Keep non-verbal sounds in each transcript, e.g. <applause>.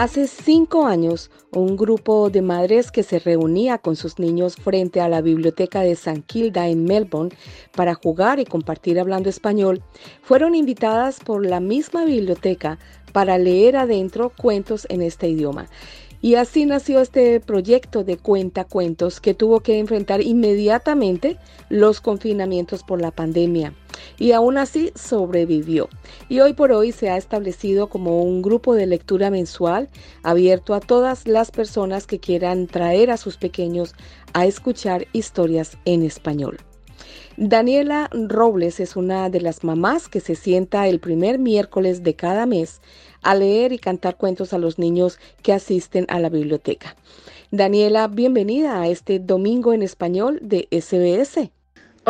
Hace cinco años, un grupo de madres que se reunía con sus niños frente a la biblioteca de San Kilda en Melbourne para jugar y compartir hablando español, fueron invitadas por la misma biblioteca para leer adentro cuentos en este idioma. Y así nació este proyecto de cuentacuentos que tuvo que enfrentar inmediatamente los confinamientos por la pandemia y aún así sobrevivió. Y hoy por hoy se ha establecido como un grupo de lectura mensual abierto a todas las personas que quieran traer a sus pequeños a escuchar historias en español. Daniela Robles es una de las mamás que se sienta el primer miércoles de cada mes a leer y cantar cuentos a los niños que asisten a la biblioteca. Daniela, bienvenida a este Domingo en Español de SBS.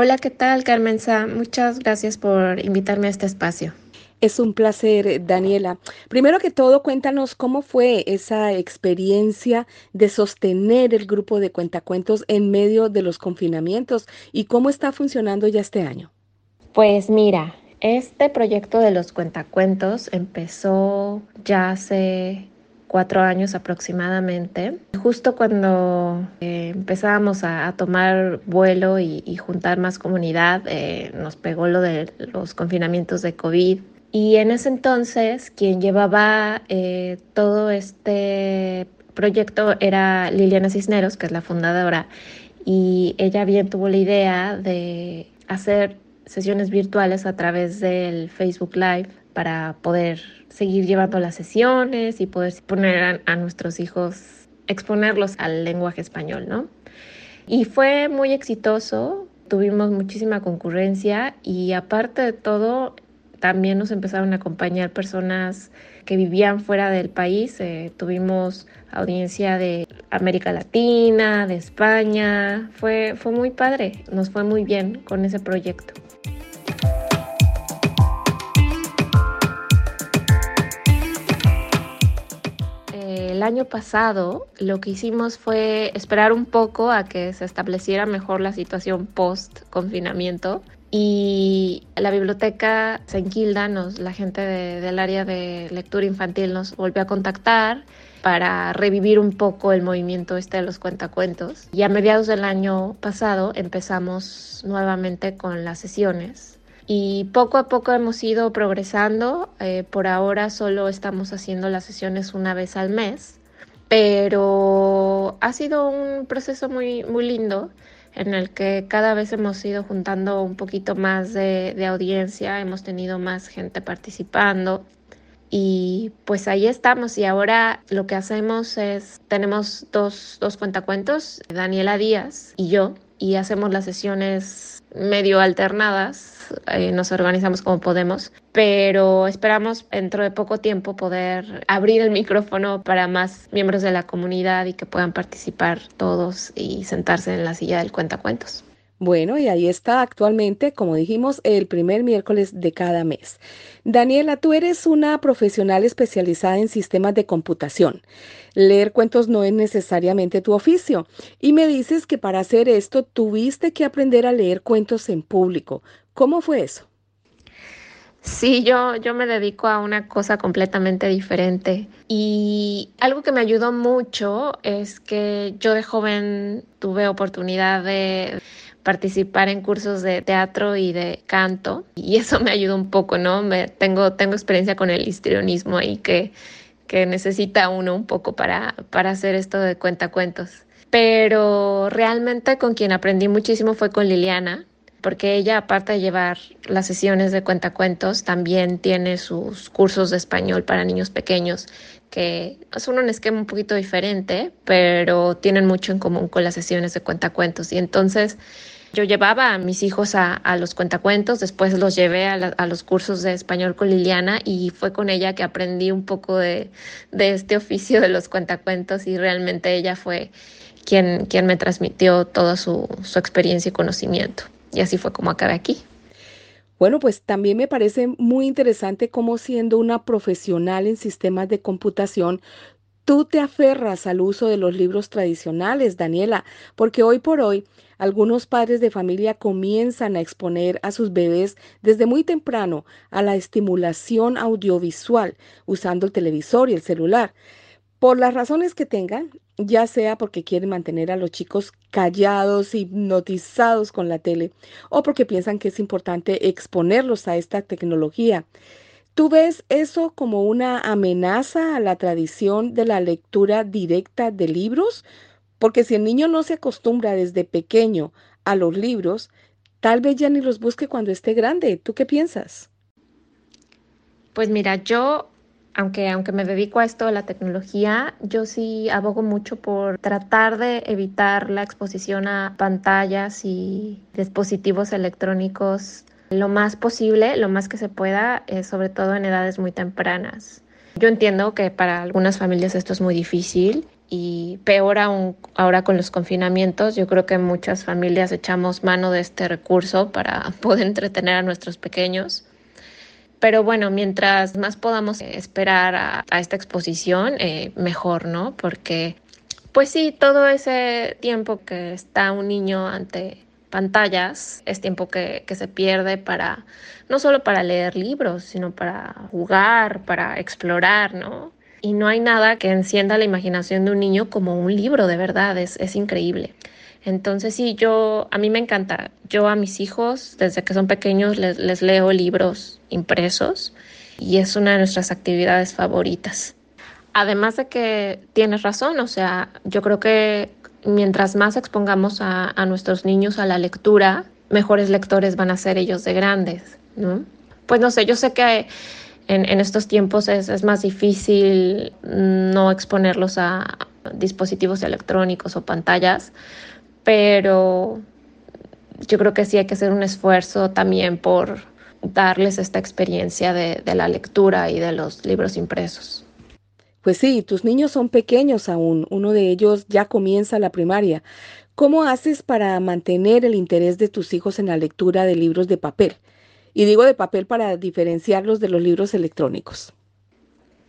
Hola, ¿qué tal, Carmenza? Muchas gracias por invitarme a este espacio. Es un placer, Daniela. Primero que todo, cuéntanos cómo fue esa experiencia de sostener el grupo de cuentacuentos en medio de los confinamientos y cómo está funcionando ya este año. Pues mira, este proyecto de los cuentacuentos empezó ya hace cuatro años aproximadamente, justo cuando eh, empezábamos a, tomar vuelo y, juntar más comunidad, eh, nos pegó lo de los confinamientos de COVID. Y en ese entonces, quien llevaba eh, todo este proyecto era Liliana Cisneros, que es la fundadora, y ella bien tuvo la idea de hacer sesiones virtuales a través del Facebook Live para poder seguir llevando las sesiones y poder poner a, nuestros hijos, exponerlos al lenguaje español, ¿no? Y fue muy exitoso, tuvimos muchísima concurrencia y aparte de todo, también nos empezaron a acompañar personas que vivían fuera del país. Eh, tuvimos audiencia de América Latina, de España. Fue, fue muy padre, nos fue muy bien con ese proyecto. El año pasado lo que hicimos fue esperar un poco a que se estableciera mejor la situación post confinamiento y la biblioteca St. Kilda, nos, la gente del área de lectura infantil nos volvió a contactar para revivir un poco el movimiento este de los cuentacuentos. Y a mediados del año pasado empezamos nuevamente con las sesiones y poco a poco hemos ido progresando. Eh, por ahora solo estamos haciendo las sesiones una vez al mes, pero ha sido un proceso muy, muy lindo en el que cada vez hemos ido juntando un poquito más de, de audiencia, hemos tenido más gente participando y pues ahí estamos y ahora lo que hacemos es, tenemos dos, dos cuentacuentos, Daniela Díaz y yo, y hacemos las sesiones medio alternadas eh, nos organizamos como podemos, pero esperamos dentro de poco tiempo poder abrir el micrófono para más miembros de la comunidad y que puedan participar todos y sentarse en la silla del cuentacuentos. Bueno, y ahí está actualmente, como dijimos, el primer miércoles de cada mes. Daniela, tú eres una profesional especializada en sistemas de computación. Leer cuentos no es necesariamente tu oficio. Y me dices que para hacer esto tuviste que aprender a leer cuentos en público. ¿Cómo fue eso? Sí, yo, yo me dedico a una cosa completamente diferente y algo que me ayudó mucho es que yo de joven tuve oportunidad de participar en cursos de teatro y de canto y eso me ayudó un poco, ¿no? Me, tengo, tengo experiencia con el histrionismo ahí que, que necesita uno un poco para, para hacer esto de cuentacuentos. Pero realmente con quien aprendí muchísimo fue con Liliana, porque ella, aparte de llevar las sesiones de cuentacuentos, también tiene sus cursos de español para niños pequeños, que son un esquema un poquito diferente, pero tienen mucho en común con las sesiones de cuentacuentos. Y entonces yo llevaba a mis hijos a, los cuentacuentos, después los llevé a, los cursos de español con Liliana y fue con ella que aprendí un poco de, este oficio de los cuentacuentos y realmente ella fue quien, quien me transmitió toda su experiencia y conocimiento. Y así fue como acabé aquí. Bueno, pues también me parece muy interesante cómo siendo una profesional en sistemas de computación, tú te aferras al uso de los libros tradicionales, Daniela, porque hoy por hoy algunos padres de familia comienzan a exponer a sus bebés desde muy temprano a la estimulación audiovisual usando el televisor y el celular. Por las razones que tengan, ya sea porque quieren mantener a los chicos callados, hipnotizados con la tele, o porque piensan que es importante exponerlos a esta tecnología. ¿Tú ves eso como una amenaza a la tradición de la lectura directa de libros? Porque si el niño no se acostumbra desde pequeño a los libros, tal vez ya ni los busque cuando esté grande. ¿Tú qué piensas? Pues mira, yo aunque, aunque me dedico a esto de la tecnología, yo sí abogo mucho por tratar de evitar la exposición a pantallas y dispositivos electrónicos lo más posible, lo más que se pueda, eh, sobre todo en edades muy tempranas. Yo entiendo que para algunas familias esto es muy difícil y peor aún ahora con los confinamientos, yo creo que muchas familias echamos mano de este recurso para <laughs> poder entretener a nuestros pequeños. Pero bueno, mientras más podamos esperar a, esta exposición, eh, mejor, ¿no? Porque, pues sí, todo ese tiempo que está un niño ante pantallas es tiempo que, que, se pierde para no solo para leer libros, sino para jugar, para explorar, ¿no? Y no hay nada que encienda la imaginación de un niño como un libro, de verdad, es, es increíble. Entonces sí, yo, a mí me encanta. Yo a mis hijos, desde que son pequeños, les, les leo libros impresos y es una de nuestras actividades favoritas. Además de que tienes razón, o sea, yo creo que mientras más expongamos a, a nuestros niños a la lectura, mejores lectores van a ser ellos de grandes, ¿no? Pues no sé, yo sé que en, en estos tiempos es, más difícil no exponerlos a dispositivos electrónicos o pantallas, pero yo creo que sí hay que hacer un esfuerzo también por darles esta experiencia de, de, la lectura y de los libros impresos. Pues sí, tus niños son pequeños aún, uno de ellos ya comienza la primaria. ¿Cómo haces para mantener el interés de tus hijos en la lectura de libros de papel? Y digo de papel para diferenciarlos de los libros electrónicos.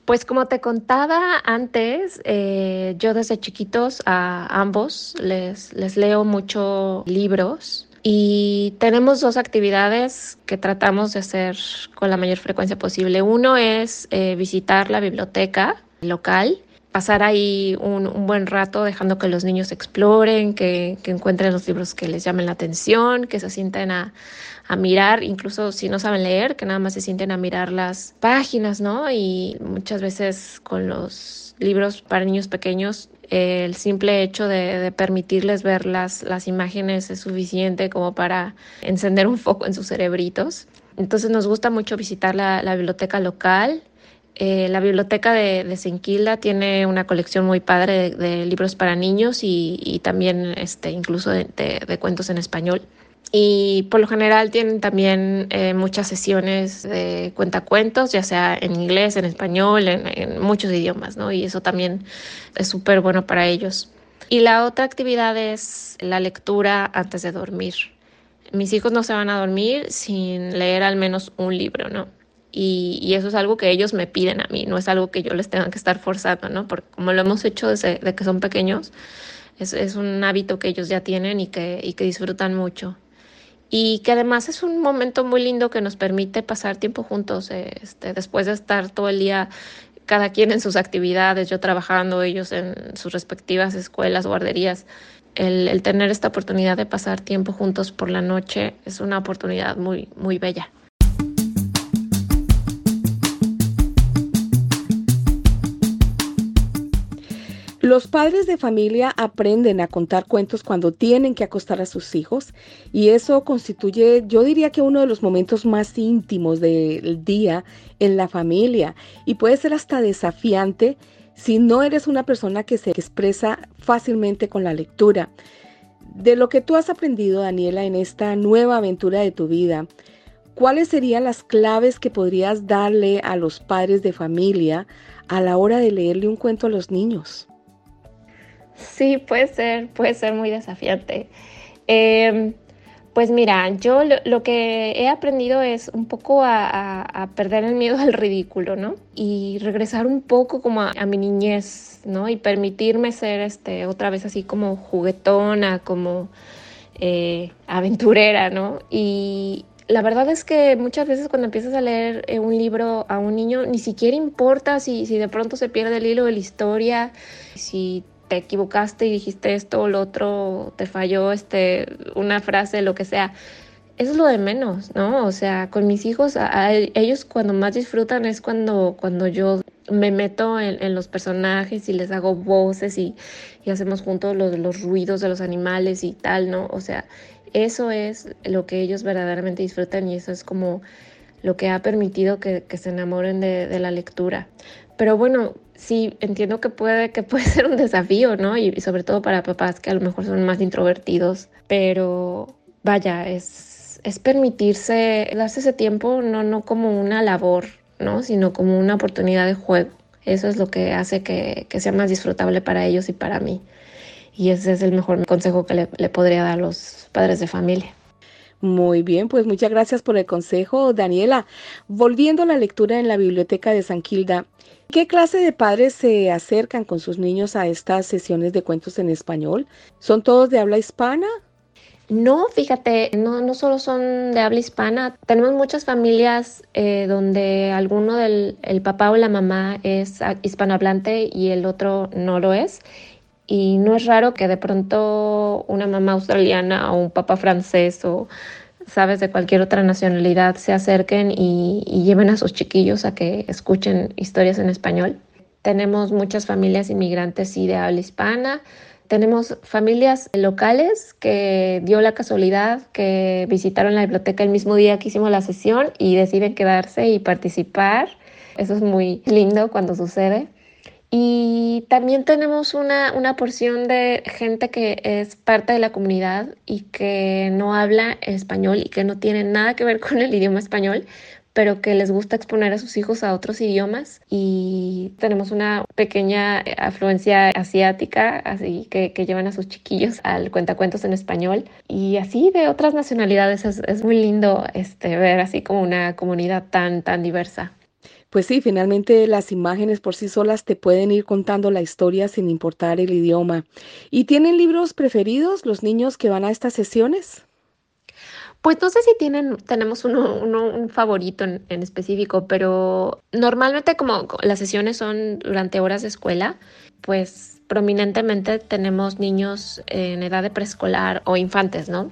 Pues como te contaba antes, eh, yo desde chiquitos a ambos les, les leo mucho libros y tenemos dos actividades que tratamos de hacer con la mayor frecuencia posible. Uno es eh, visitar la biblioteca local, pasar ahí un, buen rato dejando que los niños exploren, que, encuentren los libros que les llamen la atención, que se sienten a, mirar, incluso si no saben leer, que nada más se sienten a mirar las páginas, ¿no? Y muchas veces con los libros para niños pequeños, el simple hecho de, permitirles ver las, las imágenes es suficiente como para encender un foco en sus cerebritos. Entonces nos gusta mucho visitar la biblioteca local. Eh, la biblioteca de, de tiene una colección muy padre de, de libros para niños y, y también este, incluso de, de cuentos en español y por lo general tienen también eh, muchas sesiones de cuentacuentos, ya sea en inglés, en español, en, en muchos idiomas, ¿no? Y eso también es súper bueno para ellos. Y la otra actividad es la lectura antes de dormir. Mis hijos no se van a dormir sin leer al menos un libro, ¿no? Y, eso es algo que ellos me piden a mí, no es algo que yo les tenga que estar forzando, ¿no? Porque como lo hemos hecho desde de que son pequeños, es, es un hábito que ellos ya tienen y que, y que disfrutan mucho y que además es un momento muy lindo que nos permite pasar tiempo juntos, este, después de estar todo el día cada quien en sus actividades, yo trabajando, ellos en sus respectivas escuelas, guarderías. El, el tener esta oportunidad de pasar tiempo juntos por la noche es una oportunidad muy, muy bella. Los padres de familia aprenden a contar cuentos cuando tienen que acostar a sus hijos y eso constituye, yo diría que uno de los momentos más íntimos del día en la familia y puede ser hasta desafiante si no eres una persona que se expresa fácilmente con la lectura. De lo que tú has aprendido, Daniela, en esta nueva aventura de tu vida, ¿cuáles serían las claves que podrías darle a los padres de familia a la hora de leerle un cuento a los niños? Sí, puede ser, puede ser muy desafiante. Eh, Pues mira, yo lo, que he aprendido es un poco a, perder el miedo <laughs> al ridículo, ¿no? Y regresar un poco como a, mi niñez, ¿no? Y permitirme ser este, otra vez así como juguetona, como eh, aventurera, ¿no? Y la verdad es que muchas veces cuando empiezas a leer eh, un libro a un niño, ni siquiera importa si, si de pronto se pierde el hilo de la historia, si te equivocaste y dijiste esto o lo otro, te falló este, una frase, lo que sea. Eso es lo de menos, ¿no? O sea, con mis hijos, ellos cuando más disfrutan es cuando, cuando yo me meto en, los personajes y les hago voces y, y hacemos juntos los, los, ruidos de los animales y tal, ¿no? O sea, eso es lo que ellos verdaderamente disfrutan y eso es como lo que ha permitido que, que se enamoren de, de la lectura. Pero bueno, sí entiendo que puede, que puede <laughs> ser un desafío, ¿no? Y, sobre todo para papás que a lo mejor son más introvertidos, pero vaya, es, es permitirse, darse ese tiempo no, no como una labor, ¿no? Sino como una oportunidad de juego. Eso es lo que hace que, que sea más disfrutable para ellos y para mí. Y ese es el mejor consejo que le, le podría dar a los padres de familia. Muy bien, pues muchas gracias por el consejo, Daniela. Volviendo a la lectura en la biblioteca de San Quilda, ¿qué clase de padres se acercan con sus niños a estas sesiones de cuentos en español? ¿Son todos de habla hispana? No, fíjate, no, no solo son de habla hispana, tenemos muchas familias eh, donde alguno del el papá o la mamá es hispanohablante y el otro no lo es. Y no es raro que de pronto una mamá australiana o un papá francés o sabes de cualquier otra nacionalidad se acerquen y, lleven a sus chiquillos a que escuchen historias en español. Tenemos muchas familias inmigrantes y de habla hispana. Tenemos familias locales que dio la casualidad que visitaron la biblioteca el mismo día que hicimos la sesión y deciden quedarse y participar. Eso es muy lindo cuando sucede. Y también tenemos una, una, porción de gente que es parte de la comunidad y que no habla español y que no tiene nada que ver <laughs> con el idioma español, pero que les gusta exponer a sus hijos a otros idiomas. Y tenemos una pequeña afluencia asiática, así que, que llevan a sus chiquillos al cuentacuentos en español. Y así de otras nacionalidades es, es muy lindo este, ver así como una comunidad tan, tan diversa. Pues sí, finalmente las imágenes por sí solas te pueden ir contando la historia sin importar el idioma. ¿Y tienen libros preferidos los niños que van a estas sesiones? Pues no sé si tienen, tenemos uno, un favorito en, en, específico, pero normalmente como las sesiones son durante horas de escuela, pues prominentemente tenemos niños en edad de preescolar o infantes, ¿no?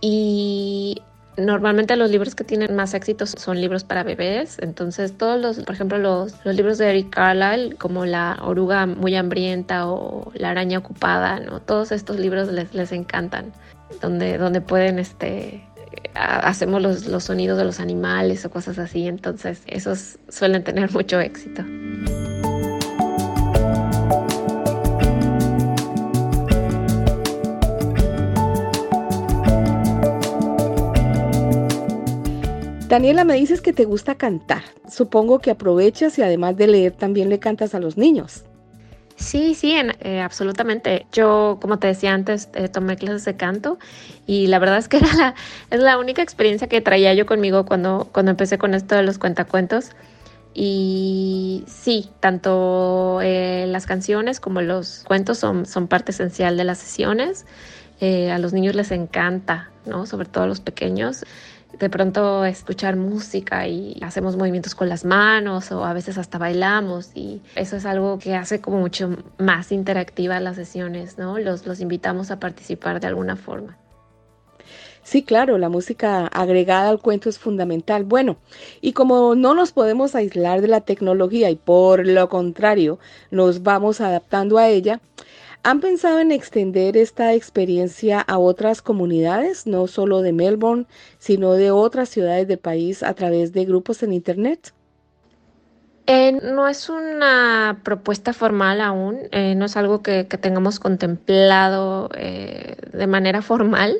Y Normalmente los libros que tienen más éxitos son libros para bebés, entonces todos los, por ejemplo, los, los libros de Eric Carlyle, como La oruga muy hambrienta o La araña ocupada, ¿no? Todos estos libros les, les encantan, donde, donde pueden, este, hacemos los, los sonidos de los animales o cosas así, entonces esos suelen tener <laughs> mucho éxito. Daniela, me dices que te gusta cantar. Supongo que aprovechas y además de leer también le cantas a los niños. Sí, sí, eh, absolutamente. Yo, como te decía antes, eh, tomé clases de canto y la verdad es que <laughs> era la, es la única experiencia que traía yo conmigo cuando, cuando empecé con esto de los cuentacuentos. Y sí, tanto eh, las canciones como los cuentos son, son parte esencial de las sesiones. a los niños les encanta, ¿no? Sobre todo a los pequeños de pronto escuchar música y hacemos movimientos con las manos o a veces hasta bailamos y eso es algo que hace como mucho más interactiva las sesiones, ¿no? Los, los invitamos a participar de alguna forma. Sí, claro, la música agregada al cuento es fundamental. Bueno, y como no nos podemos aislar de la tecnología y por lo contrario nos vamos adaptando a ella, ¿Han pensado en extender esta experiencia a otras comunidades, no solo de Melbourne, sino de otras ciudades del país a través de grupos en Internet? Eh, no es una propuesta formal aún, eh, no es algo que, tengamos contemplado eh, de manera formal,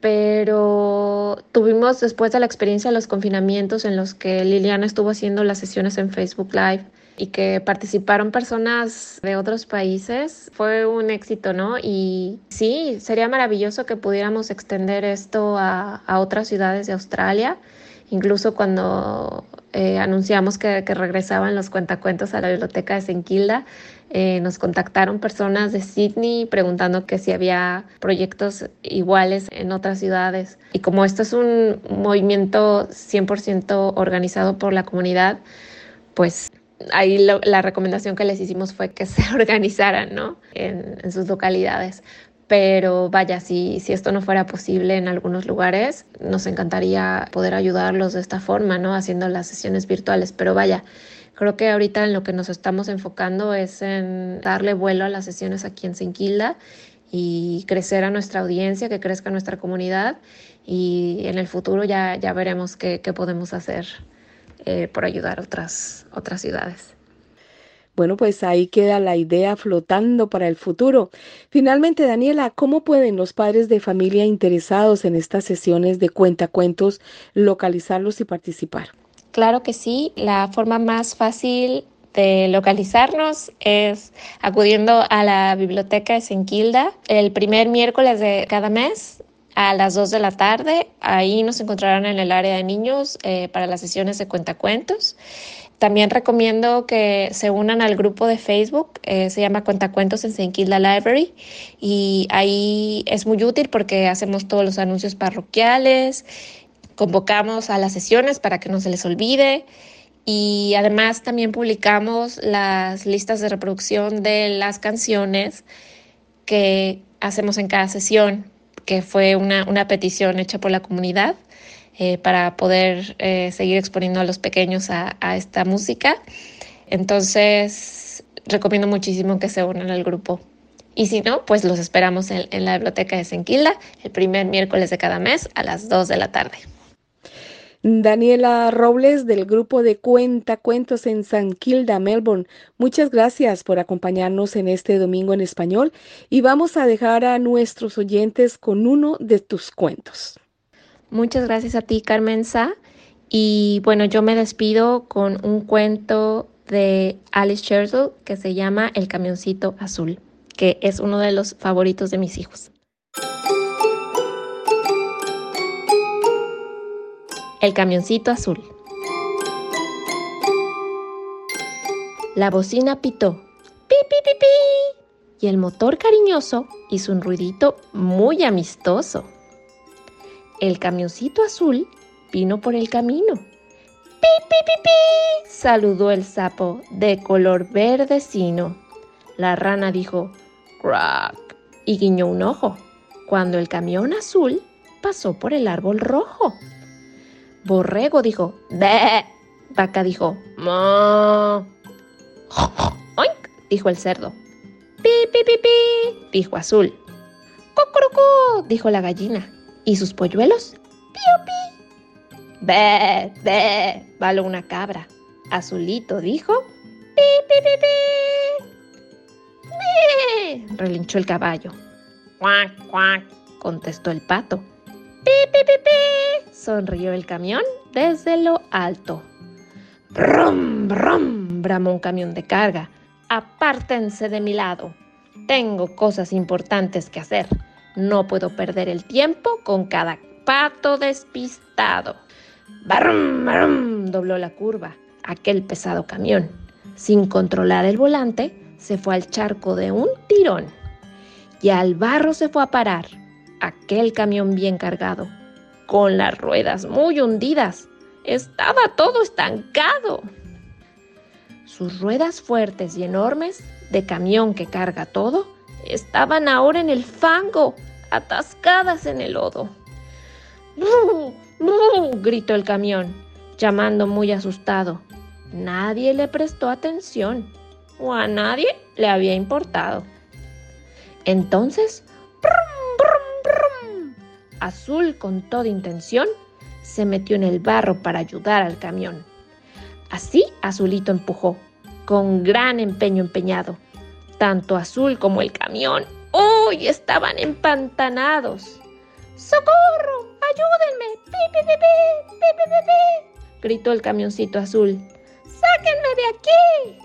pero tuvimos después de la experiencia de los confinamientos en los que Liliana estuvo haciendo las sesiones en Facebook Live y que participaron personas de otros países. Fue un éxito, ¿no? Y sí, sería maravilloso que pudiéramos extender esto a, otras ciudades de Australia. Incluso cuando eh, anunciamos que, que, regresaban los cuentacuentos a la biblioteca de Senquilda, eh, nos contactaron personas de Sydney preguntando que si había proyectos iguales en otras ciudades. Y como esto es un movimiento 100% organizado por la comunidad, pues ahí la recomendación que les hicimos fue que <laughs> se organizaran ¿no? en, sus localidades. Pero vaya, si, si esto no fuera posible en algunos lugares, nos encantaría poder ayudarlos de esta forma, ¿no? Haciendo las sesiones virtuales. Pero vaya, creo que ahorita en lo que nos estamos enfocando es en darle vuelo a las sesiones aquí en Sinquilda y crecer a nuestra audiencia, que crezca nuestra comunidad y en el futuro ya, ya veremos qué, qué podemos hacer eh, por ayudar a otras, otras ciudades. Bueno, pues ahí queda la idea flotando para el futuro. Finalmente, Daniela, ¿cómo pueden los padres de familia interesados en estas sesiones de cuentacuentos localizarlos y participar? Claro que sí. La forma más fácil de localizarnos es acudiendo a la biblioteca de Senquilda el primer miércoles de cada mes a las 2 de la tarde. Ahí nos encontrarán en el área de niños eh, para las sesiones de cuentacuentos. También recomiendo que se unan al grupo de Facebook, eh, se llama Cuentacuentos en Senquilda Library y ahí es muy útil porque hacemos todos los anuncios parroquiales, convocamos a las sesiones para que no se les olvide y además también publicamos las listas de reproducción de las canciones que hacemos en cada sesión que fue una, petición hecha por la comunidad eh, para poder eh, seguir exponiendo a los pequeños a, esta música. Entonces, recomiendo muchísimo que se unan al grupo. Y si no, pues los esperamos en, en la biblioteca de Senquilda el primer miércoles de cada mes a las 2 de la tarde. Daniela Robles del grupo de Cuenta Cuentos en San Kilda, Melbourne. Muchas gracias por acompañarnos en este domingo en español y vamos a dejar a nuestros oyentes con uno de tus cuentos. Muchas gracias a ti, Carmenza. Y bueno, yo me despido con un cuento de Alice Churchill que se llama El camioncito azul, que es uno de los favoritos de mis hijos. El camioncito azul. La bocina pitó. ¡Pi, pi, pi, pi! Y el motor cariñoso hizo un ruidito muy amistoso. El camioncito azul vino por el camino. ¡Pi, pi, pi, pi! Saludó el sapo de color verdecino. La rana dijo ¡Crack! y guiñó un ojo cuando el camión azul pasó por el árbol rojo. Borrego dijo, ¡Bé! Vaca dijo, ¡Mo! ¡Oink! dijo el cerdo. ¡Pi, pi, pi, pi! dijo Azul. ¡Cocorocó! dijo la gallina. ¿Y sus polluelos? ¡Pío, pi! ¡Bé, bé! baló una cabra. Azulito dijo, ¡Pi, pi, pi, pi! Relinchó el caballo. ¡Cuac, cuac! contestó el pato. ¡Pi, pi, pi, pi! sonrió el camión desde lo alto. ¡Brum, brum! bramó un camión de carga. Apártense de mi lado. Tengo cosas importantes que hacer. No puedo perder el tiempo con cada pato despistado. ¡Brum, brum! dobló la curva aquel pesado camión. Sin controlar el volante, se fue al charco de un tirón. Y al barro se fue a parar aquel camión bien cargado, con las ruedas muy hundidas. Estaba todo estancado. Sus ruedas fuertes y enormes, de camión que carga todo, estaban ahora en el fango, atascadas en el lodo. gritó el camión, llamando muy asustado. Nadie le prestó atención, o a nadie le había importado. Entonces Azul, con toda intención, se metió en el barro para ayudar al camión. Así Azulito empujó, con gran empeño empeñado. Tanto Azul como el camión, ¡uy! estaban empantanados. ¡Socorro! ¡Ayúdenme! ¡Pi, pi, pi, pi! Gritó el camioncito azul. ¡Sáquenme de aquí!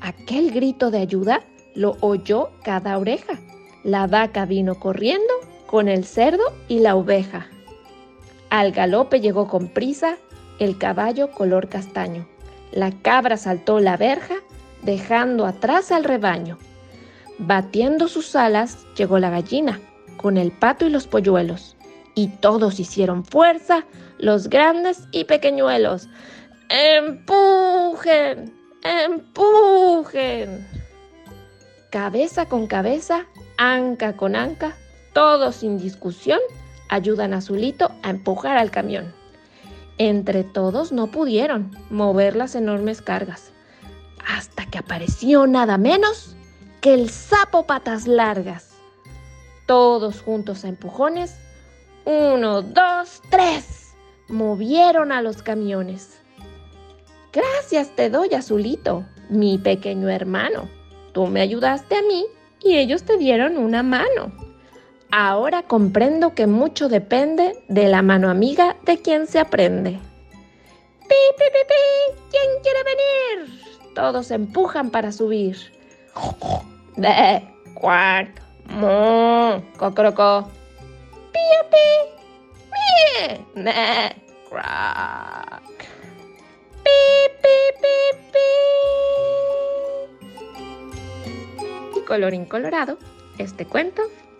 Aquel grito de ayuda lo oyó cada oreja. La vaca vino corriendo con el cerdo y la oveja. Al galope llegó con prisa el caballo color castaño. La cabra saltó la verja, dejando atrás al rebaño. Batiendo sus alas llegó la gallina, con el pato y los polluelos. Y todos hicieron fuerza, los grandes y pequeñuelos. ¡Empujen! ¡Empujen! Cabeza con cabeza, anca con anca, todos sin discusión ayudan a Zulito a empujar al camión. Entre todos no pudieron mover las enormes cargas, hasta que apareció nada menos que el sapo patas largas. Todos juntos a empujones, uno, dos, tres, movieron a los camiones. Gracias te doy, Azulito, mi pequeño hermano. Tú me ayudaste a mí y ellos te dieron una mano. Ahora comprendo que mucho depende de la mano amiga de quien se aprende. ¡Pi, pi, pi, pi! ¿Quién quiere venir? Todos empujan para subir. ¡De! ¡Cuac! ¡Mu! ¡Cocroco! ¡Pío, pi! ¡Mie! ¡Me! ¡Crack! ¡Pi, pi, pi, pi! Y colorín colorado, este cuento